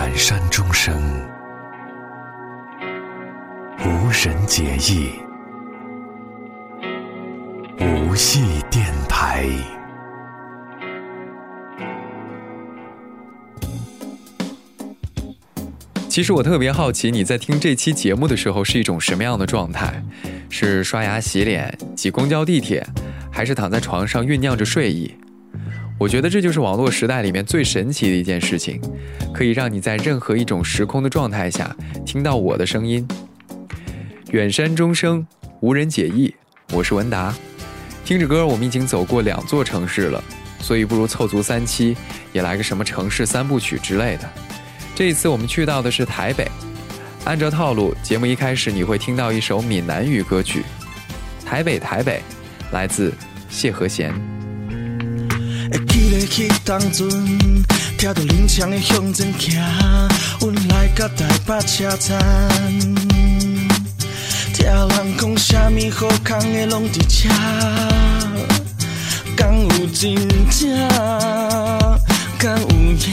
远山中声，无人解意，无戏电台。其实我特别好奇，你在听这期节目的时候是一种什么样的状态？是刷牙洗脸、挤公交地铁，还是躺在床上酝酿着睡意？我觉得这就是网络时代里面最神奇的一件事情，可以让你在任何一种时空的状态下听到我的声音。远山钟声，无人解意。我是文达。听着歌，我们已经走过两座城市了，所以不如凑足三期，也来个什么城市三部曲之类的。这一次我们去到的是台北。按照套路，节目一开始你会听到一首闽南语歌曲，《台北台北》，来自谢和弦。会记得去当阵，听着林枪的向前行，阮来到台北车站，听人讲啥物好康的拢伫车，敢有真正？敢有影？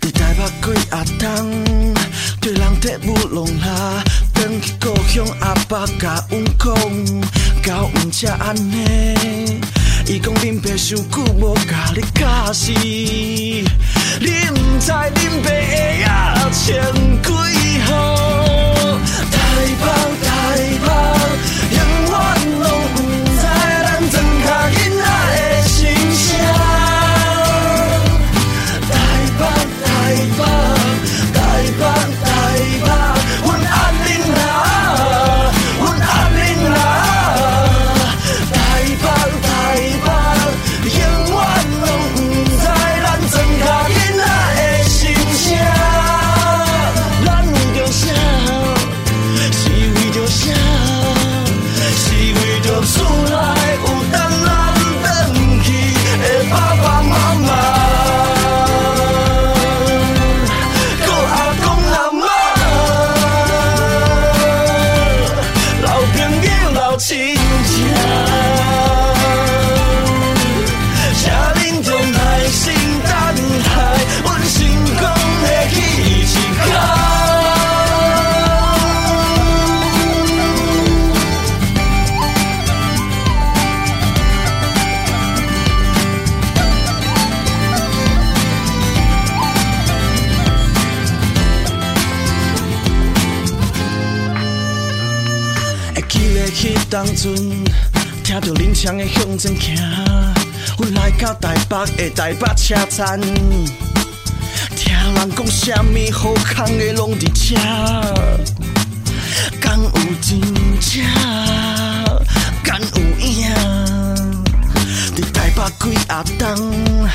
伫台北几阿冬，对人伫舞弄啦，转去故乡阿爸甲阮讲，到毋才安尼。伊讲恁爸伤久无甲你教示，你毋知恁爸会压千几号？当阵，听着林枪的向前行，阮来到台北的台北车站，听人讲什么好康的拢伫遮，敢有真正？敢有影？伫台北几阿冬，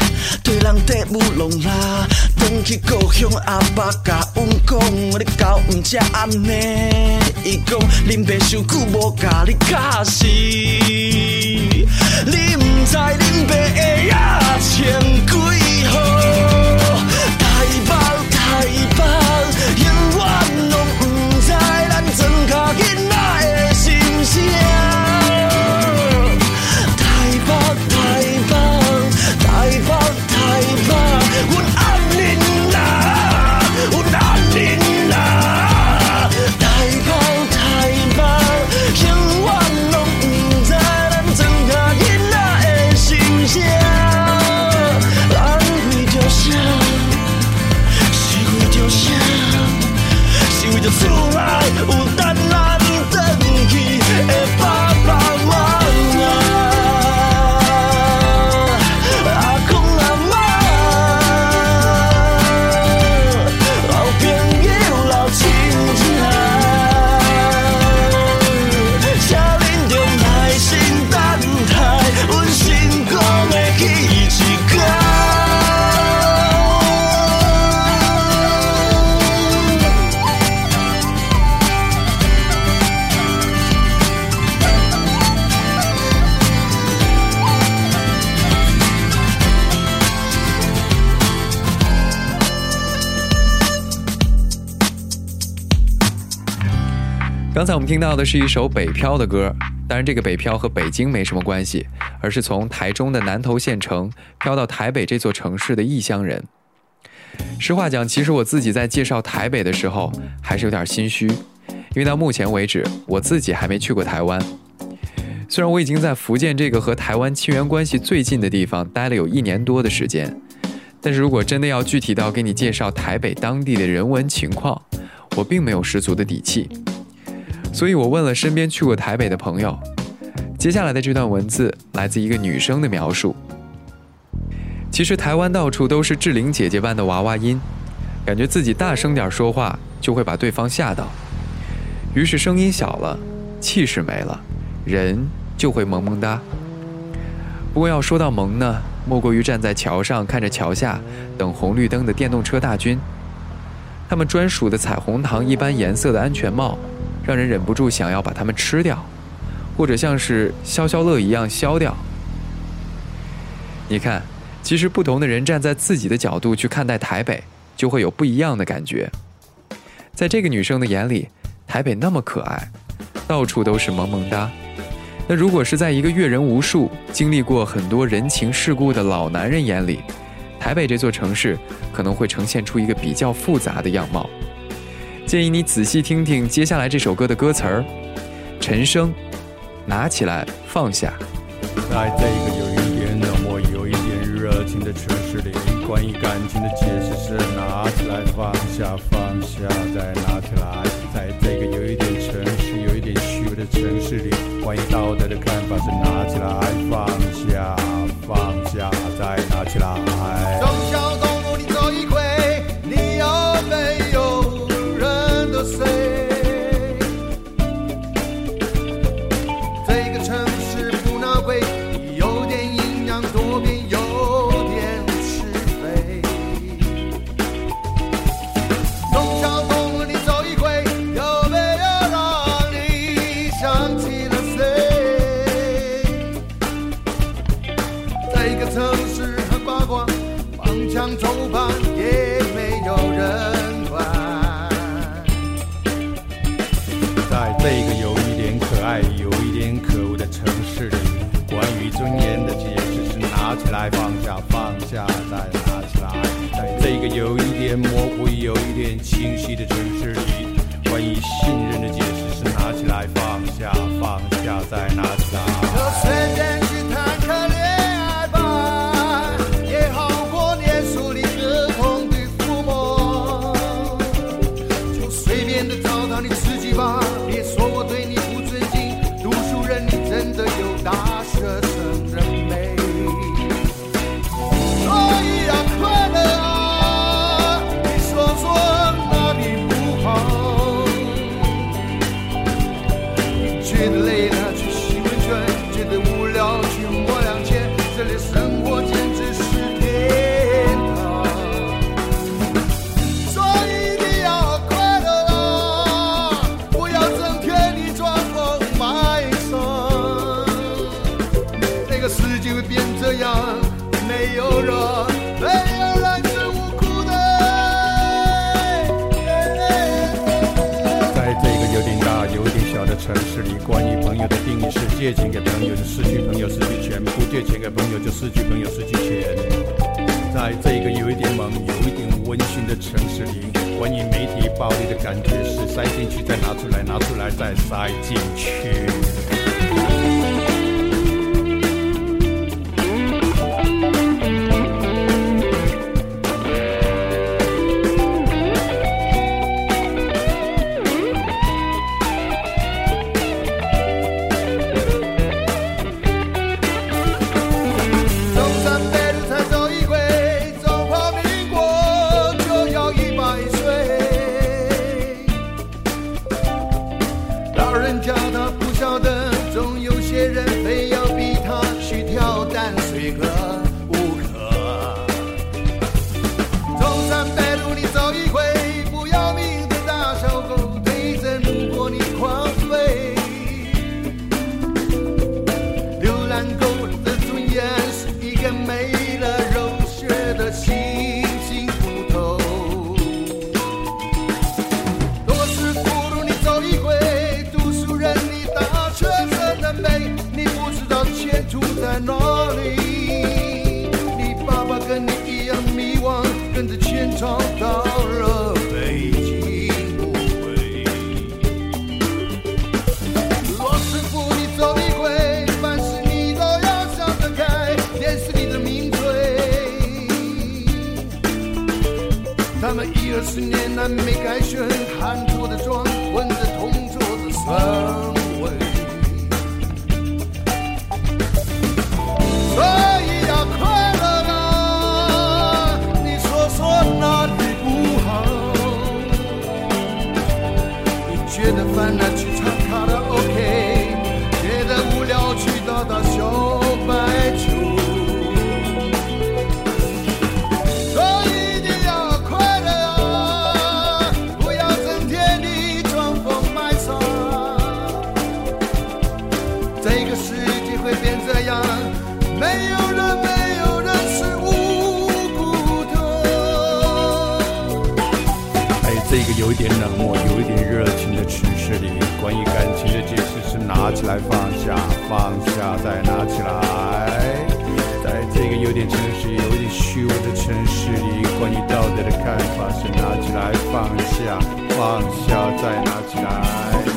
人伫舞弄啦，转去故乡阿爸甲阮讲，你到毋只安尼？伊讲恁爸伤久无甲你教示，你毋知恁爸会野千几刚才我们听到的是一首北漂的歌，当然这个北漂和北京没什么关系，而是从台中的南投县城漂到台北这座城市的异乡人。实话讲，其实我自己在介绍台北的时候还是有点心虚，因为到目前为止，我自己还没去过台湾。虽然我已经在福建这个和台湾亲缘关系最近的地方待了有一年多的时间，但是如果真的要具体到给你介绍台北当地的人文情况，我并没有十足的底气。所以我问了身边去过台北的朋友，接下来的这段文字来自一个女生的描述。其实台湾到处都是志玲姐姐般的娃娃音，感觉自己大声点说话就会把对方吓到，于是声音小了，气势没了，人。就会萌萌哒。不过要说到萌呢，莫过于站在桥上看着桥下等红绿灯的电动车大军，他们专属的彩虹糖一般颜色的安全帽，让人忍不住想要把它们吃掉，或者像是消消乐一样消掉。你看，其实不同的人站在自己的角度去看待台北，就会有不一样的感觉。在这个女生的眼里，台北那么可爱，到处都是萌萌哒。那如果是在一个阅人无数、经历过很多人情世故的老男人眼里，台北这座城市可能会呈现出一个比较复杂的样貌。建议你仔细听听接下来这首歌的歌词儿：陈升，拿起来放下。在这个有一点冷漠、有一点热情的城市里，关于感情的解释是拿起来放下，放下再拿起来。在这个有一点城市、有一点虚伪的城市里。关于道德的看法是拿起来放下，放下再拿起来。信任的解释是拿起来放下放下再拿起来。借钱给朋友就失去朋友，失去钱；不借钱给朋友就失去朋友，失去钱。在这个有一点猛、有一点温馨的城市里，关于媒体暴力的感觉是塞进去再拿出来，拿出来再塞进去。有一点冷漠，有一点热情的城市里，关于感情的解释是拿起来放下，放下再拿起来。在这个有点城市、有点虚伪的城市里，关于道德的看法是拿起来放下，放下再拿起来。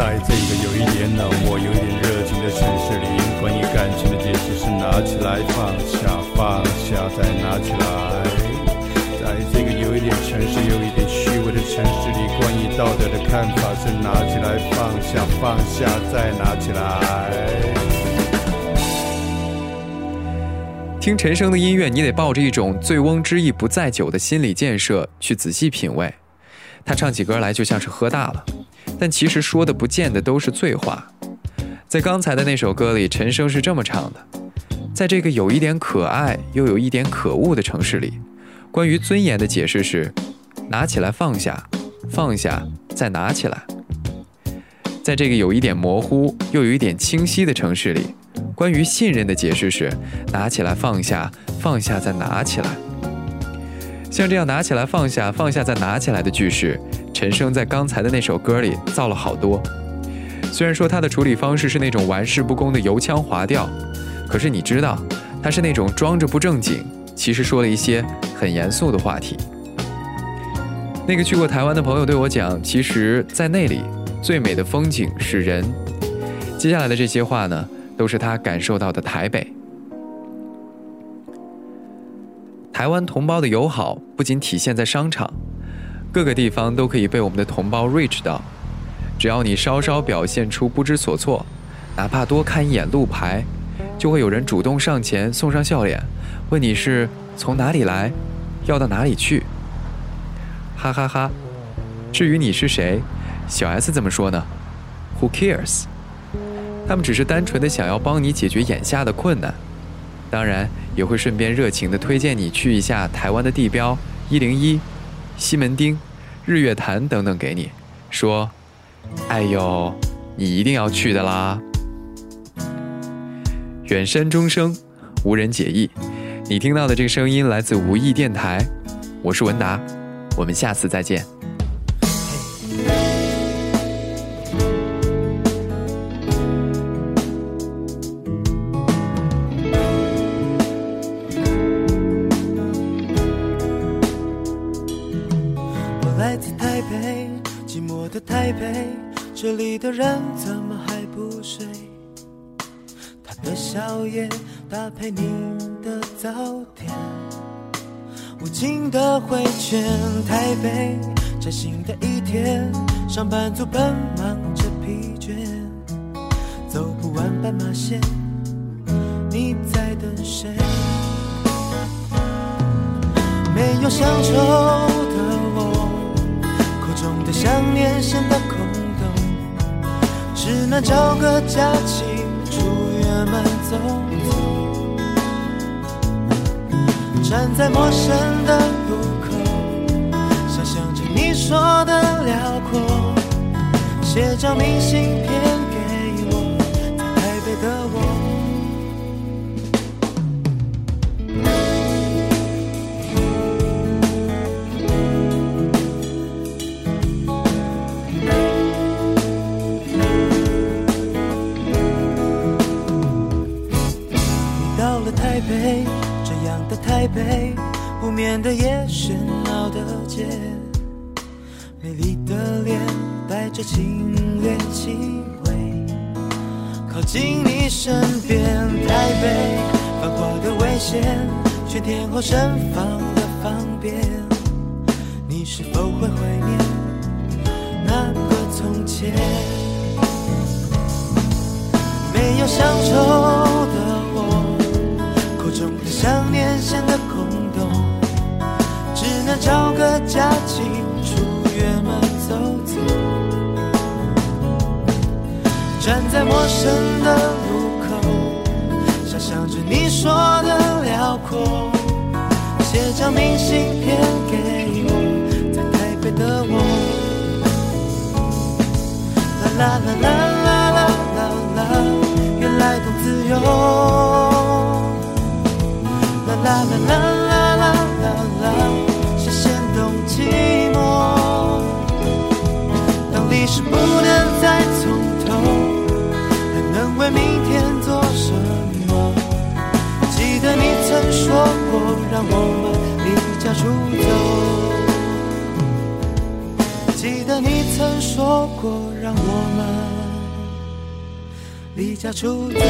在这个有一点冷漠、有一点热情的城市里，关于感情的解释是拿起来放下，放下再拿起来。在这个有一点城市、有一点虚伪的城市里，关于道德的看法是拿起来放下，放下再拿起来。听陈升的音乐，你得抱着一种“醉翁之意不在酒”的心理建设去仔细品味。他唱起歌来就像是喝大了，但其实说的不见得都是醉话。在刚才的那首歌里，陈升是这么唱的：在这个有一点可爱又有一点可恶的城市里，关于尊严的解释是：拿起来放下，放下再拿起来。在这个有一点模糊又有一点清晰的城市里，关于信任的解释是：拿起来放下，放下再拿起来。像这样拿起来放下，放下再拿起来的句式，陈升在刚才的那首歌里造了好多。虽然说他的处理方式是那种玩世不恭的油腔滑调，可是你知道，他是那种装着不正经，其实说了一些很严肃的话题。那个去过台湾的朋友对我讲，其实，在那里最美的风景是人。接下来的这些话呢，都是他感受到的台北。台湾同胞的友好不仅体现在商场，各个地方都可以被我们的同胞 reach 到。只要你稍稍表现出不知所措，哪怕多看一眼路牌，就会有人主动上前送上笑脸，问你是从哪里来，要到哪里去。哈哈哈！至于你是谁，小 S 怎么说呢？Who cares？他们只是单纯的想要帮你解决眼下的困难。当然也会顺便热情的推荐你去一下台湾的地标一零一、西门町、日月潭等等给你，说：“哎呦，你一定要去的啦！”远山钟声，无人解意。你听到的这个声音来自无意电台，我是文达，我们下次再见。陪你的早点，无尽的回圈。台北，崭新的一天，上班族奔忙着疲倦，走不完斑马线，你在等谁？没有乡愁的我，口中的想念显得空洞，只能找个假期们走走，站在陌生的路口，想象着你说的辽阔，写张明信片台北，不眠的夜，喧闹的街，美丽的脸带着侵略气味，靠近你身边，台北繁华的危险，全天候盛放的方便，你是否会怀念那个从前？没有乡愁的我，口中的想念显得空洞，只能找个假期出远门走走站在陌生的路口想象着你说的辽阔写张明信片给我在台北的我。啦啦啦啦啦啦啦啦原来更自由。啦啦啦啦啦啦啦啦。当历史不能再从头，还能为明天做什么？记得你曾说过，让我们离家出走。记得你曾说过，让我们离家出走。